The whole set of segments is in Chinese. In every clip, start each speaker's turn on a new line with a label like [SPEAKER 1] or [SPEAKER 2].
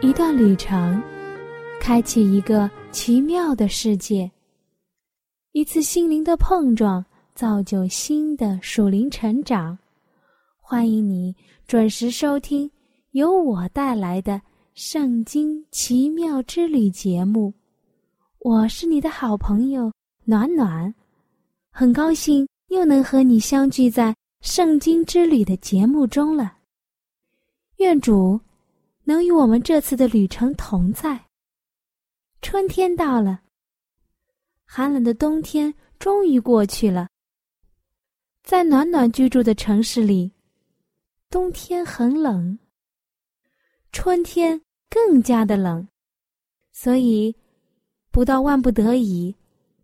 [SPEAKER 1] 一段旅程，开启一个奇妙的世界；一次心灵的碰撞，造就新的属灵成长。欢迎你准时收听由我带来的《圣经奇妙之旅》节目。我是你的好朋友暖暖，很高兴又能和你相聚在《圣经之旅》的节目中了。愿主。能与我们这次的旅程同在。春天到了，寒冷的冬天终于过去了。在暖暖居住的城市里，冬天很冷，春天更加的冷，所以不到万不得已，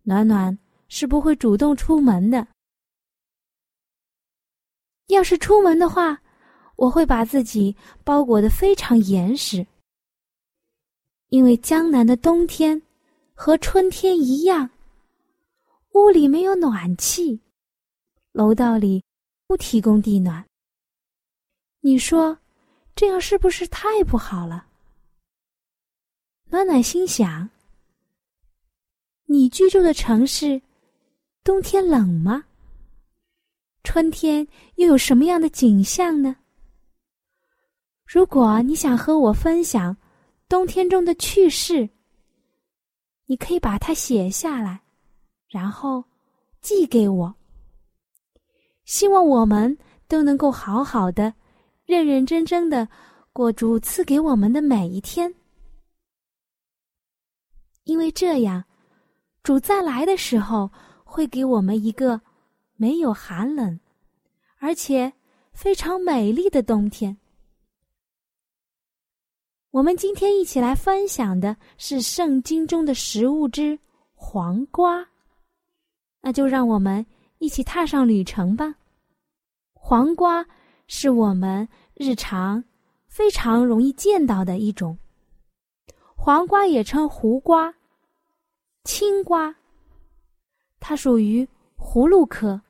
[SPEAKER 1] 暖暖是不会主动出门的。要是出门的话，我会把自己包裹得非常严实，因为江南的冬天和春天一样，屋里没有暖气，楼道里不提供地暖。你说这样是不是太不好了？暖暖心想：你居住的城市冬天冷吗？春天又有什么样的景象呢？如果你想和我分享冬天中的趣事，你可以把它写下来，然后寄给我。希望我们都能够好好的、认认真真的过主赐给我们的每一天，因为这样，主再来的时候会给我们一个没有寒冷，而且非常美丽的冬天。我们今天一起来分享的是圣经中的食物之黄瓜，那就让我们一起踏上旅程吧。黄瓜是我们日常非常容易见到的一种，黄瓜也称胡瓜、青瓜，它属于葫芦科，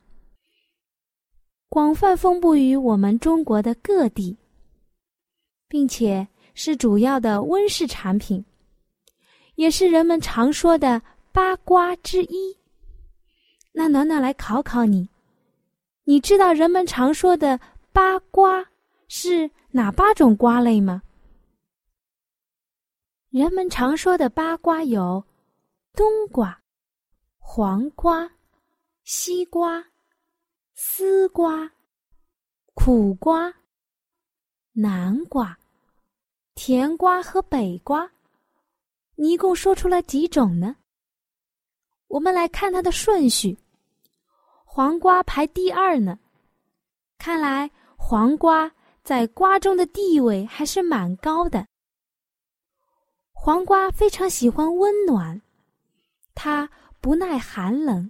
[SPEAKER 1] 广泛分布于我们中国的各地，并且。是主要的温室产品，也是人们常说的八瓜之一。那暖暖来考考你，你知道人们常说的八瓜是哪八种瓜类吗？人们常说的八瓜有冬瓜、黄瓜、西瓜、丝瓜、苦瓜、南瓜。甜瓜和北瓜，你一共说出了几种呢？我们来看它的顺序，黄瓜排第二呢。看来黄瓜在瓜中的地位还是蛮高的。黄瓜非常喜欢温暖，它不耐寒冷，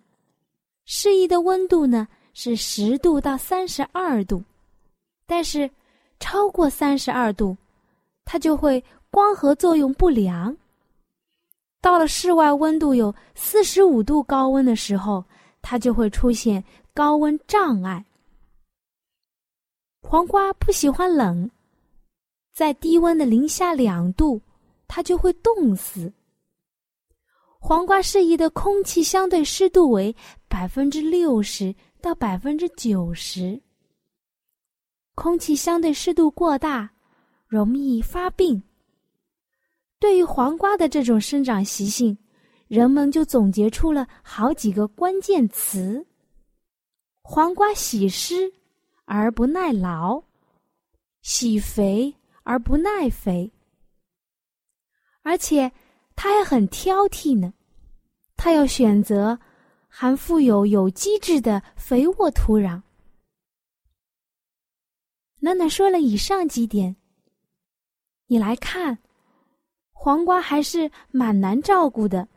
[SPEAKER 1] 适宜的温度呢是十度到三十二度，但是超过三十二度。它就会光合作用不良。到了室外温度有四十五度高温的时候，它就会出现高温障碍。黄瓜不喜欢冷，在低温的零下两度，它就会冻死。黄瓜适宜的空气相对湿度为百分之六十到百分之九十。空气相对湿度过大。容易发病。对于黄瓜的这种生长习性，人们就总结出了好几个关键词：黄瓜喜湿而不耐劳，喜肥而不耐肥，而且它还很挑剔呢。它要选择含富有有机质的肥沃土壤。暖暖说了以上几点。你来看，黄瓜还是蛮难照顾的，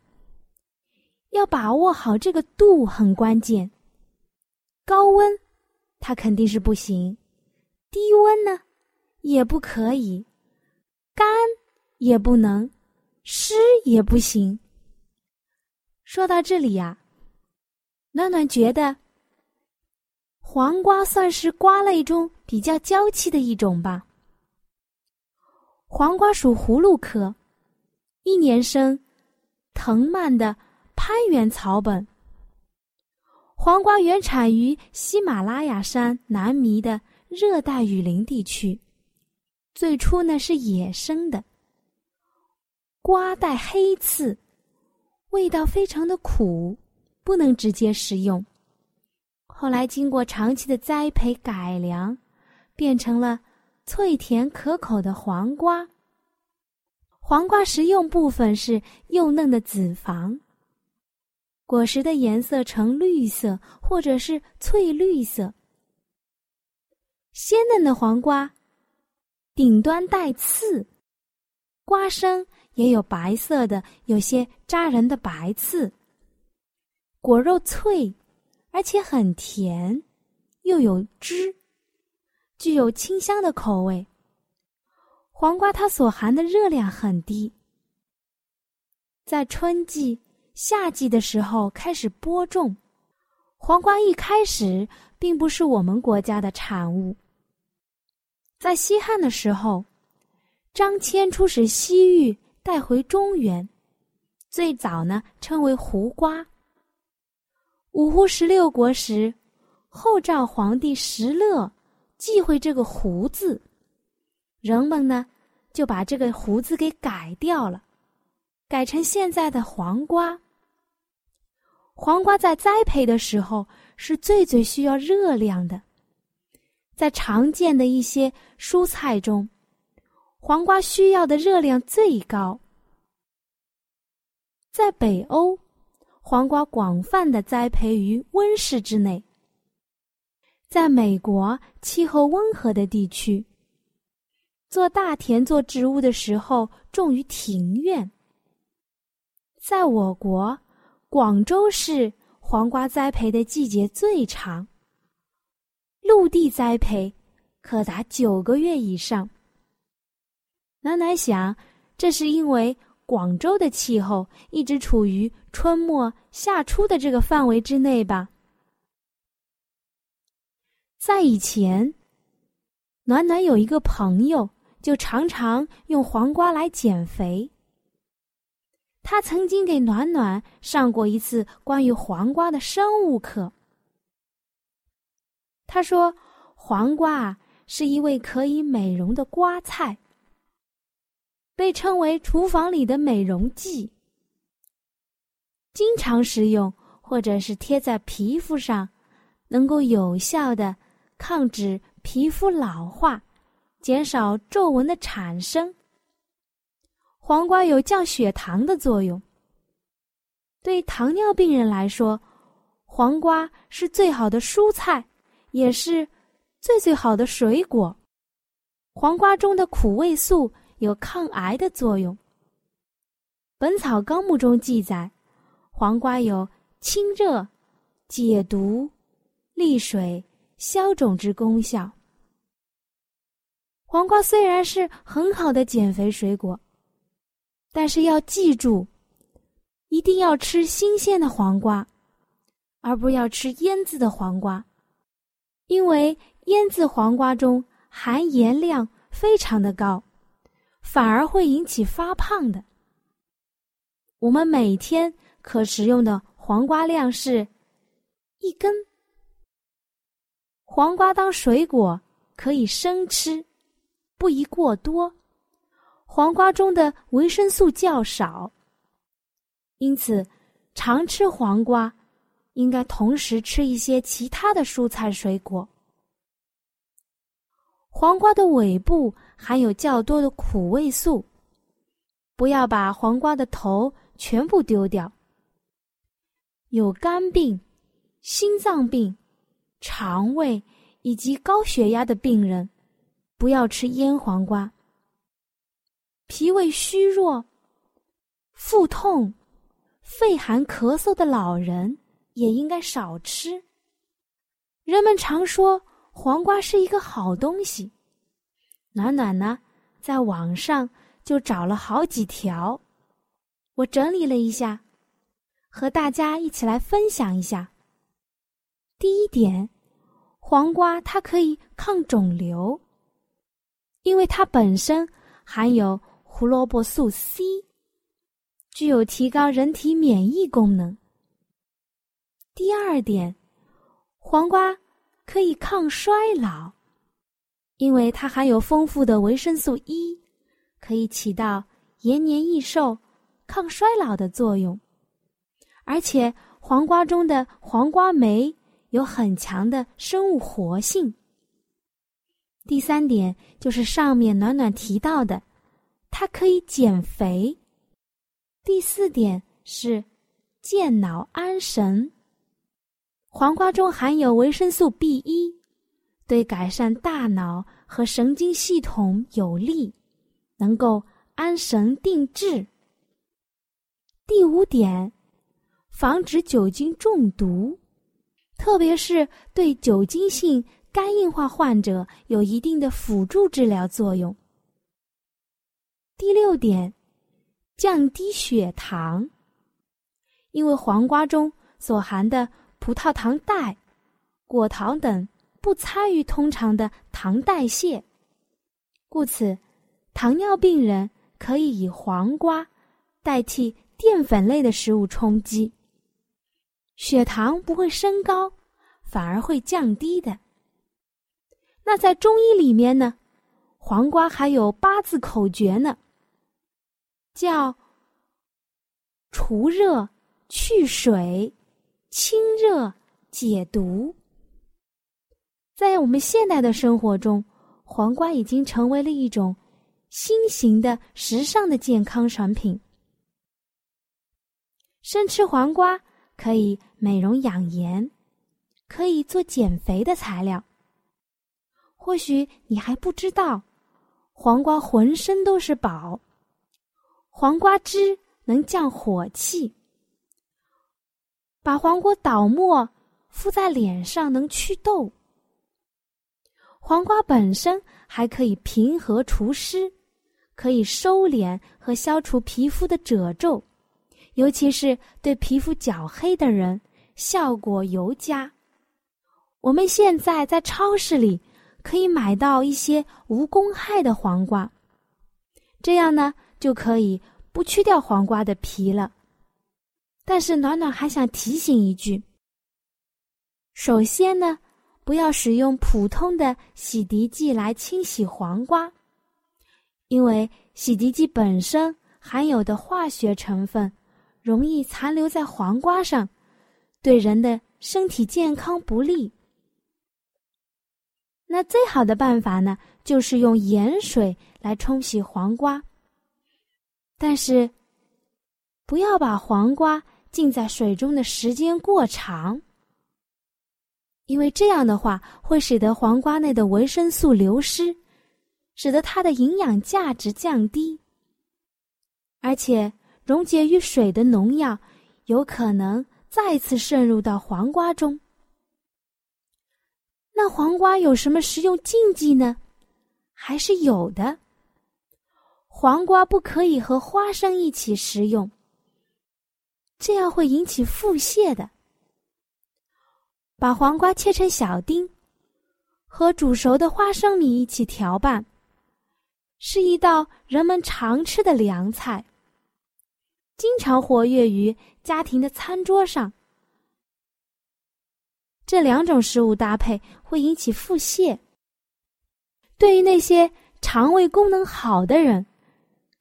[SPEAKER 1] 要把握好这个度很关键。高温，它肯定是不行；低温呢，也不可以；干也不能，湿也不行。说到这里呀，暖暖觉得黄瓜算是瓜类中比较娇气的一种吧。黄瓜属葫芦科，一年生，藤蔓的攀援草本。黄瓜原产于喜马拉雅山南麓的热带雨林地区，最初呢是野生的。瓜带黑刺，味道非常的苦，不能直接食用。后来经过长期的栽培改良，变成了。脆甜可口的黄瓜。黄瓜食用部分是幼嫩的子房。果实的颜色呈绿色或者是翠绿色。鲜嫩的黄瓜，顶端带刺，瓜身也有白色的、有些扎人的白刺。果肉脆，而且很甜，又有汁。具有清香的口味。黄瓜它所含的热量很低，在春季、夏季的时候开始播种。黄瓜一开始并不是我们国家的产物。在西汉的时候，张骞出使西域，带回中原，最早呢称为胡瓜。五胡十六国时，后赵皇帝石勒。忌讳这个“胡”字，人们呢就把这个“胡”字给改掉了，改成现在的黄瓜。黄瓜在栽培的时候是最最需要热量的，在常见的一些蔬菜中，黄瓜需要的热量最高。在北欧，黄瓜广泛的栽培于温室之内。在美国气候温和的地区，做大田做植物的时候种于庭院。在我国广州市，黄瓜栽培的季节最长，陆地栽培可达九个月以上。暖暖想，这是因为广州的气候一直处于春末夏初的这个范围之内吧。在以前，暖暖有一个朋友，就常常用黄瓜来减肥。他曾经给暖暖上过一次关于黄瓜的生物课。他说，黄瓜是一味可以美容的瓜菜，被称为厨房里的美容剂，经常食用或者是贴在皮肤上，能够有效的。抗止皮肤老化，减少皱纹的产生。黄瓜有降血糖的作用。对糖尿病人来说，黄瓜是最好的蔬菜，也是最最好的水果。黄瓜中的苦味素有抗癌的作用。《本草纲目》中记载，黄瓜有清热、解毒、利水。消肿之功效。黄瓜虽然是很好的减肥水果，但是要记住，一定要吃新鲜的黄瓜，而不要吃腌制的黄瓜，因为腌制黄瓜中含盐量非常的高，反而会引起发胖的。我们每天可食用的黄瓜量是一根。黄瓜当水果可以生吃，不宜过多。黄瓜中的维生素较少，因此常吃黄瓜，应该同时吃一些其他的蔬菜水果。黄瓜的尾部含有较多的苦味素，不要把黄瓜的头全部丢掉。有肝病、心脏病。肠胃以及高血压的病人，不要吃腌黄瓜。脾胃虚弱、腹痛、肺寒咳嗽的老人也应该少吃。人们常说黄瓜是一个好东西，暖暖呢，在网上就找了好几条，我整理了一下，和大家一起来分享一下。第一点，黄瓜它可以抗肿瘤，因为它本身含有。胡萝卜素 C 具有提高人体免疫功能。第二点，黄瓜可以抗衰老，因为它含有丰富的维生素 E，可以起到延年益寿、抗衰老的作用。而且，黄瓜中的黄瓜酶有很强的生物活性。第三点就是上面暖暖提到的。它可以减肥。第四点是健脑安神。黄瓜中含有维生素 B 一，对改善大脑和神经系统有利，能够安神定志。第五点，防止酒精中毒，特别是对酒精性肝硬化患者有一定的辅助治疗作用。第六点，降低血糖。因为黄瓜中所含的葡萄糖代、果糖等不参与通常的糖代谢，故此，糖尿病人可以以黄瓜代替淀粉类的食物充饥，血糖不会升高，反而会降低的。那在中医里面呢，黄瓜还有八字口诀呢。叫除热、去水、清热、解毒。在我们现代的生活中，黄瓜已经成为了一种新型的、时尚的健康产品。生吃黄瓜可以美容养颜，可以做减肥的材料。或许你还不知道，黄瓜浑身都是宝。黄瓜汁能降火气，把黄瓜捣末敷在脸上能祛痘。黄瓜本身还可以平和除湿，可以收敛和消除皮肤的褶皱，尤其是对皮肤较黑的人效果尤佳。我们现在在超市里可以买到一些无公害的黄瓜，这样呢就可以。不去掉黄瓜的皮了，但是暖暖还想提醒一句：首先呢，不要使用普通的洗涤剂来清洗黄瓜，因为洗涤剂本身含有的化学成分容易残留在黄瓜上，对人的身体健康不利。那最好的办法呢，就是用盐水来冲洗黄瓜。但是，不要把黄瓜浸在水中的时间过长，因为这样的话会使得黄瓜内的维生素流失，使得它的营养价值降低。而且，溶解于水的农药有可能再次渗入到黄瓜中。那黄瓜有什么食用禁忌呢？还是有的。黄瓜不可以和花生一起食用，这样会引起腹泻的。把黄瓜切成小丁，和煮熟的花生米一起调拌，是一道人们常吃的凉菜，经常活跃于家庭的餐桌上。这两种食物搭配会引起腹泻，对于那些肠胃功能好的人。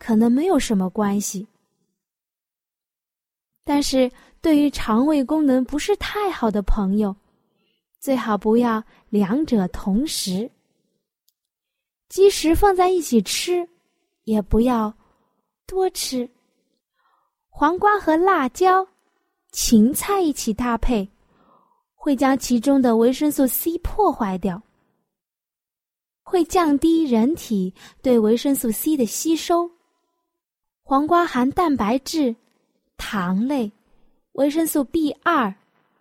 [SPEAKER 1] 可能没有什么关系，但是对于肠胃功能不是太好的朋友，最好不要两者同时。即使放在一起吃，也不要多吃。黄瓜和辣椒、芹菜一起搭配，会将其中的维生素 C 破坏掉，会降低人体对维生素 C 的吸收。黄瓜含蛋白质、糖类、维生素 B 二、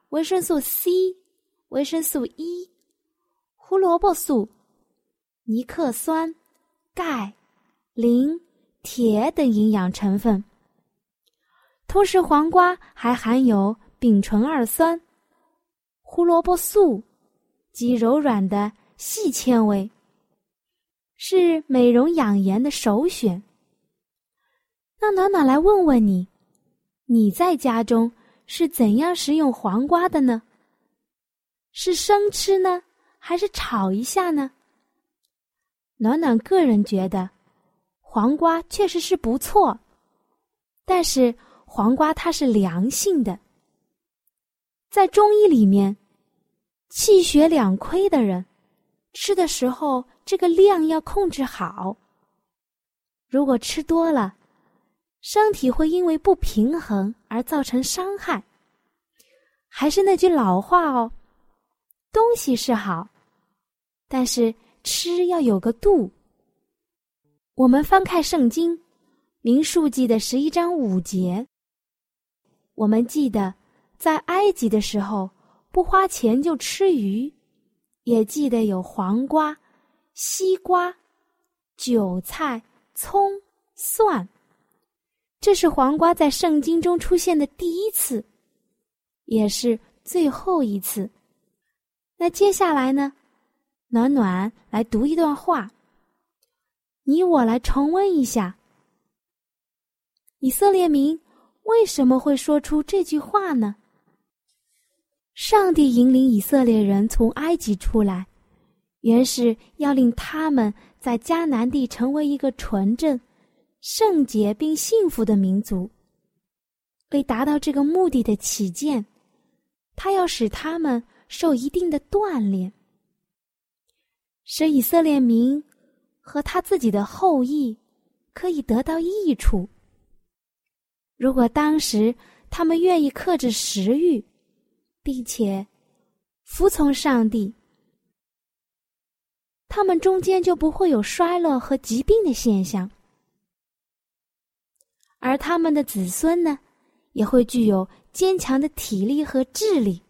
[SPEAKER 1] 维生素 C、维生素 E、胡萝卜素、尼克酸、钙、磷、铁等营养成分。同时，黄瓜还含有丙醇二酸、胡萝卜素及柔软的细纤维，是美容养颜的首选。那暖暖来问问你，你在家中是怎样食用黄瓜的呢？是生吃呢，还是炒一下呢？暖暖个人觉得，黄瓜确实是不错，但是。黄瓜它是凉性的，在中医里面，气血两亏的人吃的时候，这个量要控制好。如果吃多了，身体会因为不平衡而造成伤害。还是那句老话哦，东西是好，但是吃要有个度。我们翻开圣经《明数记》的十一章五节。我们记得，在埃及的时候不花钱就吃鱼，也记得有黄瓜、西瓜、韭菜、葱、蒜。这是黄瓜在圣经中出现的第一次，也是最后一次。那接下来呢？暖暖来读一段话，你我来重温一下，以色列民。为什么会说出这句话呢？上帝引领以色列人从埃及出来，原是要令他们在迦南地成为一个纯正、圣洁并幸福的民族。为达到这个目的的起见，他要使他们受一定的锻炼，使以色列民和他自己的后裔可以得到益处。如果当时他们愿意克制食欲，并且服从上帝，他们中间就不会有衰落和疾病的现象，而他们的子孙呢，也会具有坚强的体力和智力，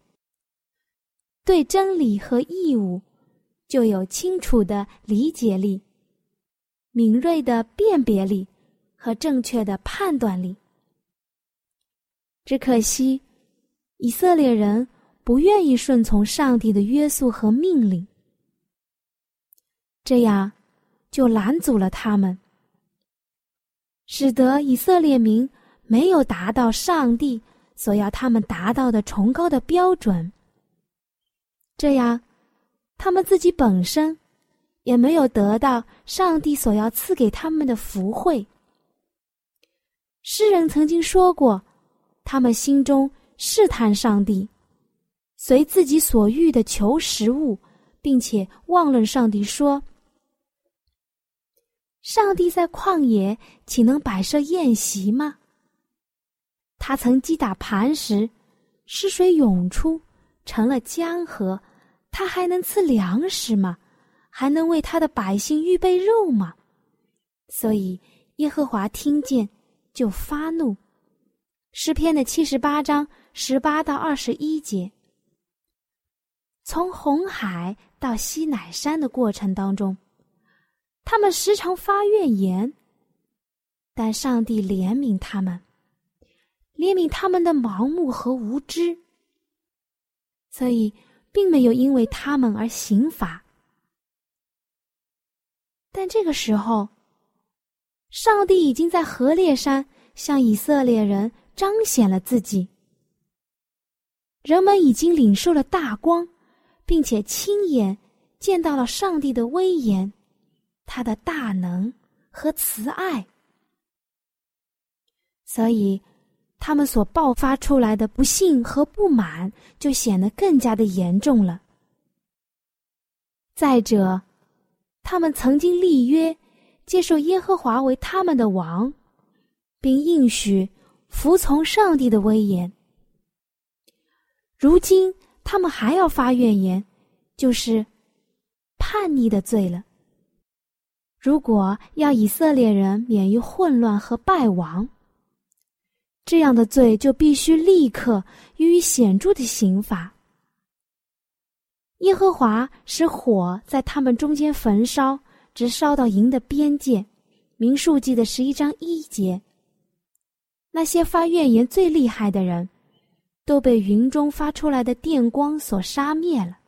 [SPEAKER 1] 对真理和义务就有清楚的理解力、敏锐的辨别力和正确的判断力。只可惜，以色列人不愿意顺从上帝的约束和命令，这样就拦阻了他们，使得以色列民没有达到上帝所要他们达到的崇高的标准。这样，他们自己本身也没有得到上帝所要赐给他们的福惠。诗人曾经说过。他们心中试探上帝，随自己所欲的求食物，并且忘了上帝说：“上帝在旷野岂能摆设宴席吗？他曾击打磐石，溪水涌出，成了江河。他还能赐粮食吗？还能为他的百姓预备肉吗？所以耶和华听见，就发怒。”诗篇的七十八章十八到二十一节，从红海到西乃山的过程当中，他们时常发怨言，但上帝怜悯他们，怜悯他们的盲目和无知，所以并没有因为他们而刑罚。但这个时候，上帝已经在河烈山向以色列人。彰显了自己，人们已经领受了大光，并且亲眼见到了上帝的威严、他的大能和慈爱，所以他们所爆发出来的不幸和不满就显得更加的严重了。再者，他们曾经立约，接受耶和华为他们的王，并应许。服从上帝的威严。如今他们还要发怨言，就是叛逆的罪了。如果要以色列人免于混乱和败亡，这样的罪就必须立刻予以显著的刑罚。耶和华使火在他们中间焚烧，直烧到营的边界。民数记的十一章一节。那些发怨言最厉害的人，都被云中发出来的电光所杀灭了。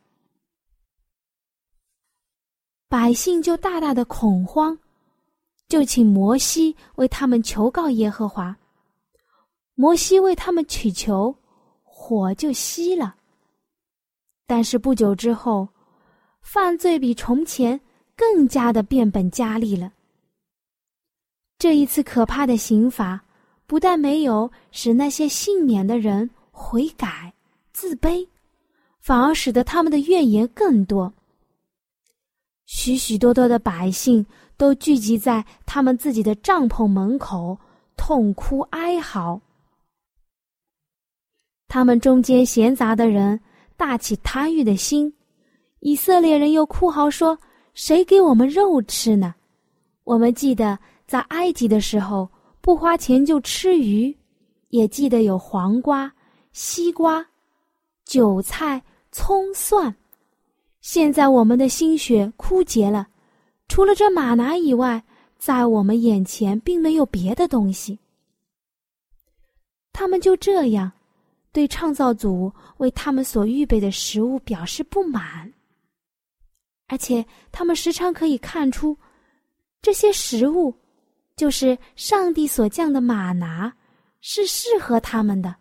[SPEAKER 1] 百姓就大大的恐慌，就请摩西为他们求告耶和华。摩西为他们祈求，火就熄了。但是不久之后，犯罪比从前更加的变本加厉了。这一次可怕的刑罚，不但没有使那些幸免的人悔改自卑，反而使得他们的怨言更多。许许多多的百姓都聚集在他们自己的帐篷门口，痛哭哀嚎。他们中间闲杂的人。大起贪欲的心，以色列人又哭嚎说：“谁给我们肉吃呢？我们记得在埃及的时候，不花钱就吃鱼，也记得有黄瓜、西瓜、韭菜、葱、蒜。现在我们的心血枯竭了，除了这马拿以外，在我们眼前并没有别的东西。”他们就这样。对创造主为他们所预备的食物表示不满，而且他们时常可以看出，这些食物就是上帝所降的玛拿，是适合他们的。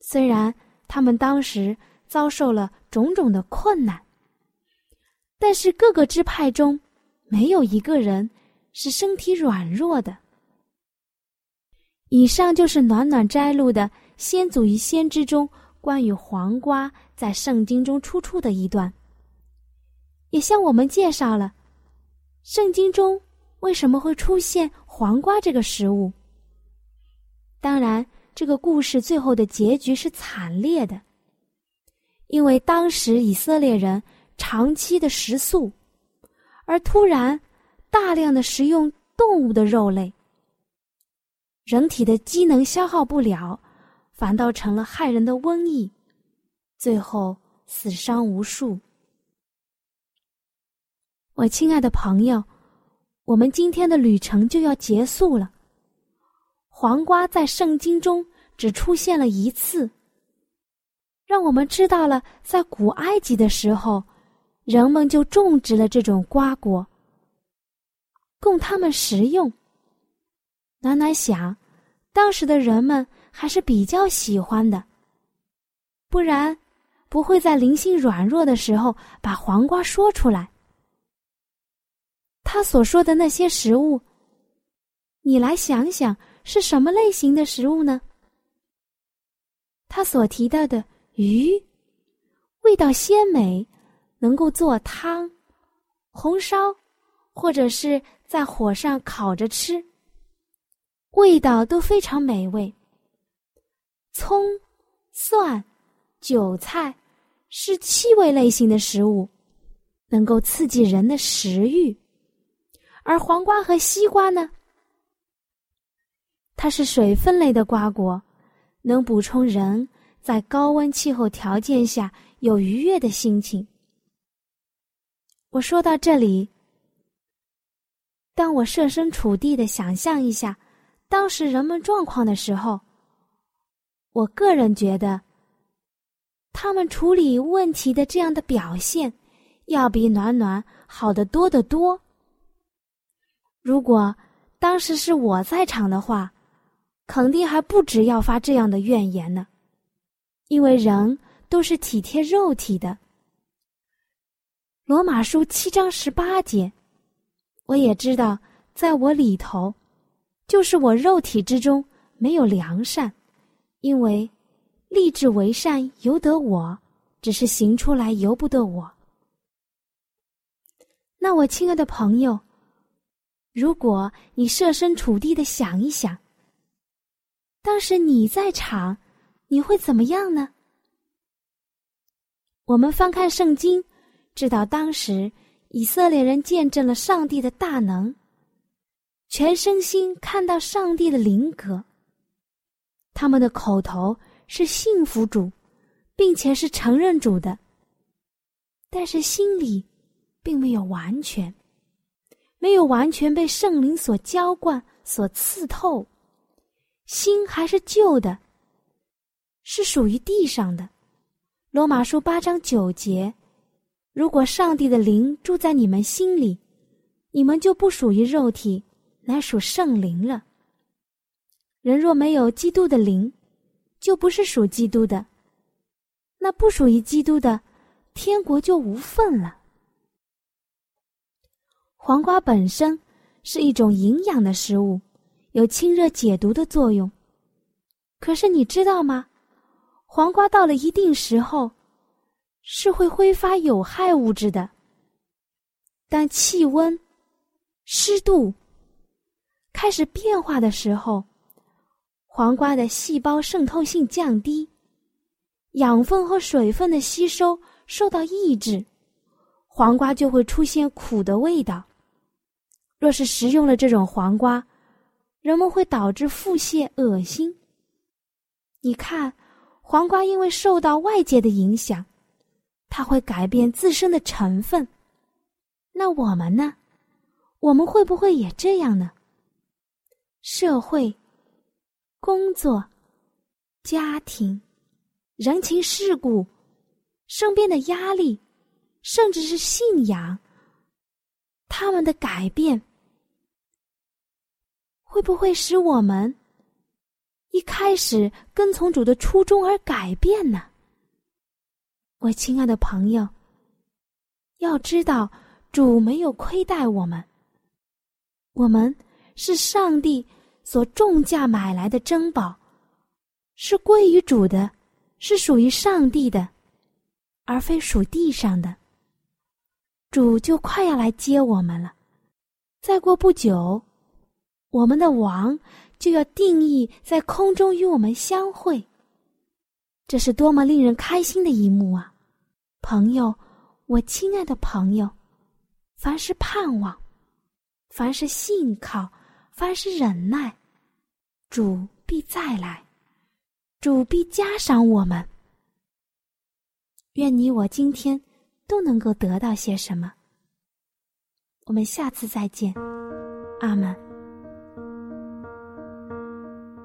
[SPEAKER 1] 虽然他们当时遭受了种种的困难，但是各个支派中没有一个人是身体软弱的。以上就是暖暖摘录的《先祖与先知》中关于黄瓜在圣经中出处的一段，也向我们介绍了圣经中为什么会出现黄瓜这个食物。当然，这个故事最后的结局是惨烈的，因为当时以色列人长期的食素，而突然大量的食用动物的肉类。人体的机能消耗不了，反倒成了害人的瘟疫，最后死伤无数。我亲爱的朋友，我们今天的旅程就要结束了。黄瓜在圣经中只出现了一次，让我们知道了在古埃及的时候，人们就种植了这种瓜果，供他们食用。暖暖想，当时的人们还是比较喜欢的，不然不会在灵性软弱的时候把黄瓜说出来。他所说的那些食物，你来想想是什么类型的食物呢？他所提到的鱼，味道鲜美，能够做汤、红烧，或者是在火上烤着吃。味道都非常美味。葱、蒜、韭菜是气味类型的食物，能够刺激人的食欲；而黄瓜和西瓜呢，它是水分类的瓜果，能补充人在高温气候条件下有愉悦的心情。我说到这里，当我设身处地的想象一下。当时人们状况的时候，我个人觉得，他们处理问题的这样的表现，要比暖暖好得多得多。如果当时是我在场的话，肯定还不止要发这样的怨言呢，因为人都是体贴肉体的。罗马书七章十八节，我也知道，在我里头。就是我肉体之中没有良善，因为立志为善由得我，只是行出来由不得我。那我亲爱的朋友，如果你设身处地的想一想，当时你在场，你会怎么样呢？我们翻看圣经，知道当时以色列人见证了上帝的大能，全身心看到上帝的灵格。他们的口头是信服主，并且是承认主的，但是心里并没有完全，没有完全被圣灵所浇灌、所刺透，心还是旧的，是属于地上的。罗马书八章九节。如果上帝的灵住在你们心里，你们就不属于肉体，乃属圣灵了。人若没有基督的灵，就不是属基督的。那不属于基督的，天国就无份了。黄瓜本身是一种营养的食物，有清热解毒的作用。可是你知道吗？黄瓜到了一定时候。是会挥发有害物质的。当气温、湿度开始变化的时候，黄瓜的细胞渗透性降低，养分和水分的吸收受到抑制，黄瓜就会出现苦的味道。若是食用了这种黄瓜，人们会导致腹泻、恶心。你看，黄瓜因为受到外界的影响。它会改变自身的成分，那我们呢？我们会不会也这样呢？社会、工作、家庭、人情世故、身边的压力，甚至是信仰，他们的改变，会不会使我们一开始跟从主的初衷而改变呢？我亲爱的朋友，要知道，主没有亏待我们。我们是上帝所重价买来的珍宝，是归于主的，是属于上帝的，而非属地上的。主就快要来接我们了，再过不久，我们的王就要定义在空中与我们相会。这是多么令人开心的一幕啊！朋友，我亲爱的朋友，凡是盼望，凡是信靠，凡是忍耐，主必再来，主必加赏我们。愿你我今天都能够得到些什么。我们下次再见，阿门。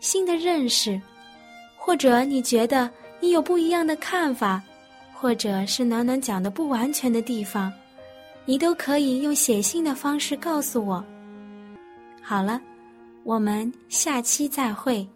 [SPEAKER 1] 新的认识，或者你觉得你有不一样的看法，或者是暖暖讲的不完全的地方，你都可以用写信的方式告诉我。好了，我们下期再会。